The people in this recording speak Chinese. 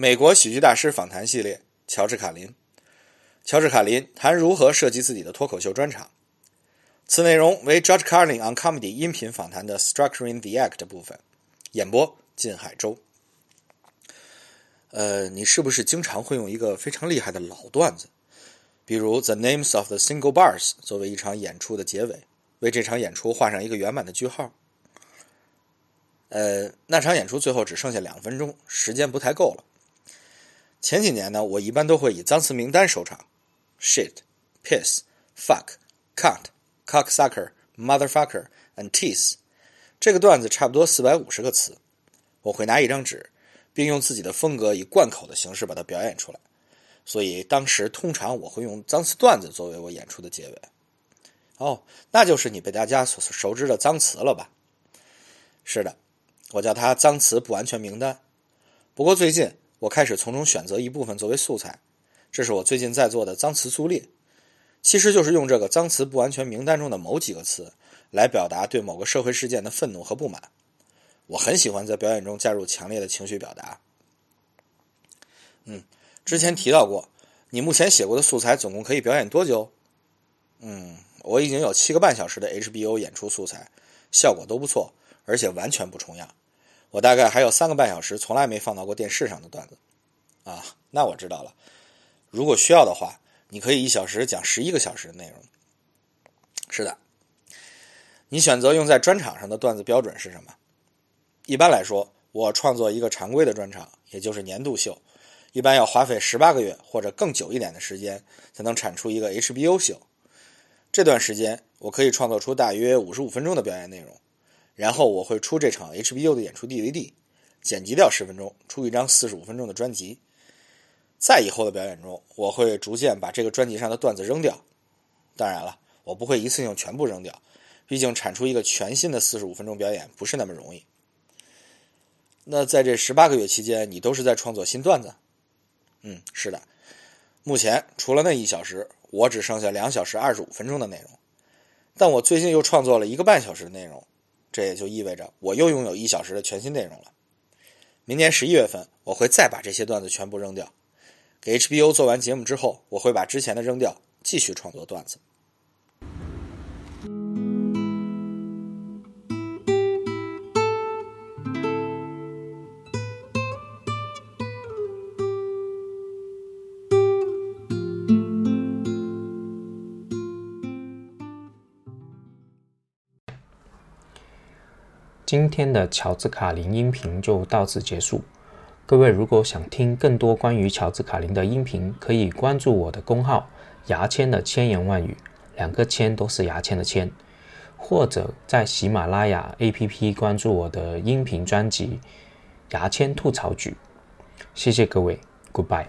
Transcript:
美国喜剧大师访谈系列，乔治·卡林。乔治·卡林谈如何设计自己的脱口秀专场。此内容为 George Carlin on Comedy 音频访谈的 Structuring the Act 部分。演播：靳海洲。呃，你是不是经常会用一个非常厉害的老段子，比如 The Names of the Single Bars 作为一场演出的结尾，为这场演出画上一个圆满的句号？呃，那场演出最后只剩下两分钟，时间不太够了。前几年呢，我一般都会以脏词名单收场：shit、piss、fuck、cunt、cocksucker、motherfucker and teeth。这个段子差不多四百五十个词。我会拿一张纸，并用自己的风格以贯口的形式把它表演出来。所以当时通常我会用脏词段子作为我演出的结尾。哦，那就是你被大家所熟知的脏词了吧？是的。我叫它脏词不完全名单。不过最近我开始从中选择一部分作为素材，这是我最近在做的脏词粗列，其实就是用这个脏词不完全名单中的某几个词来表达对某个社会事件的愤怒和不满。我很喜欢在表演中加入强烈的情绪表达。嗯，之前提到过，你目前写过的素材总共可以表演多久？嗯，我已经有七个半小时的 HBO 演出素材，效果都不错，而且完全不重样。我大概还有三个半小时从来没放到过电视上的段子，啊，那我知道了。如果需要的话，你可以一小时讲十一个小时的内容。是的，你选择用在专场上的段子标准是什么？一般来说，我创作一个常规的专场，也就是年度秀，一般要花费十八个月或者更久一点的时间才能产出一个 HBO 秀。这段时间，我可以创作出大约五十五分钟的表演内容。然后我会出这场 HBO 的演出 DVD，剪辑掉十分钟，出一张四十五分钟的专辑。在以后的表演中，我会逐渐把这个专辑上的段子扔掉。当然了，我不会一次性全部扔掉，毕竟产出一个全新的四十五分钟表演不是那么容易。那在这十八个月期间，你都是在创作新段子？嗯，是的。目前除了那一小时，我只剩下两小时二十五分钟的内容。但我最近又创作了一个半小时的内容。这也就意味着我又拥有一小时的全新内容了。明年十一月份，我会再把这些段子全部扔掉。给 HBO 做完节目之后，我会把之前的扔掉，继续创作段子。今天的乔治卡林音频就到此结束。各位如果想听更多关于乔治卡林的音频，可以关注我的公号“牙签的千言万语”，两个“签”都是牙签的“签”，或者在喜马拉雅 APP 关注我的音频专辑《牙签吐槽局》。谢谢各位，Goodbye。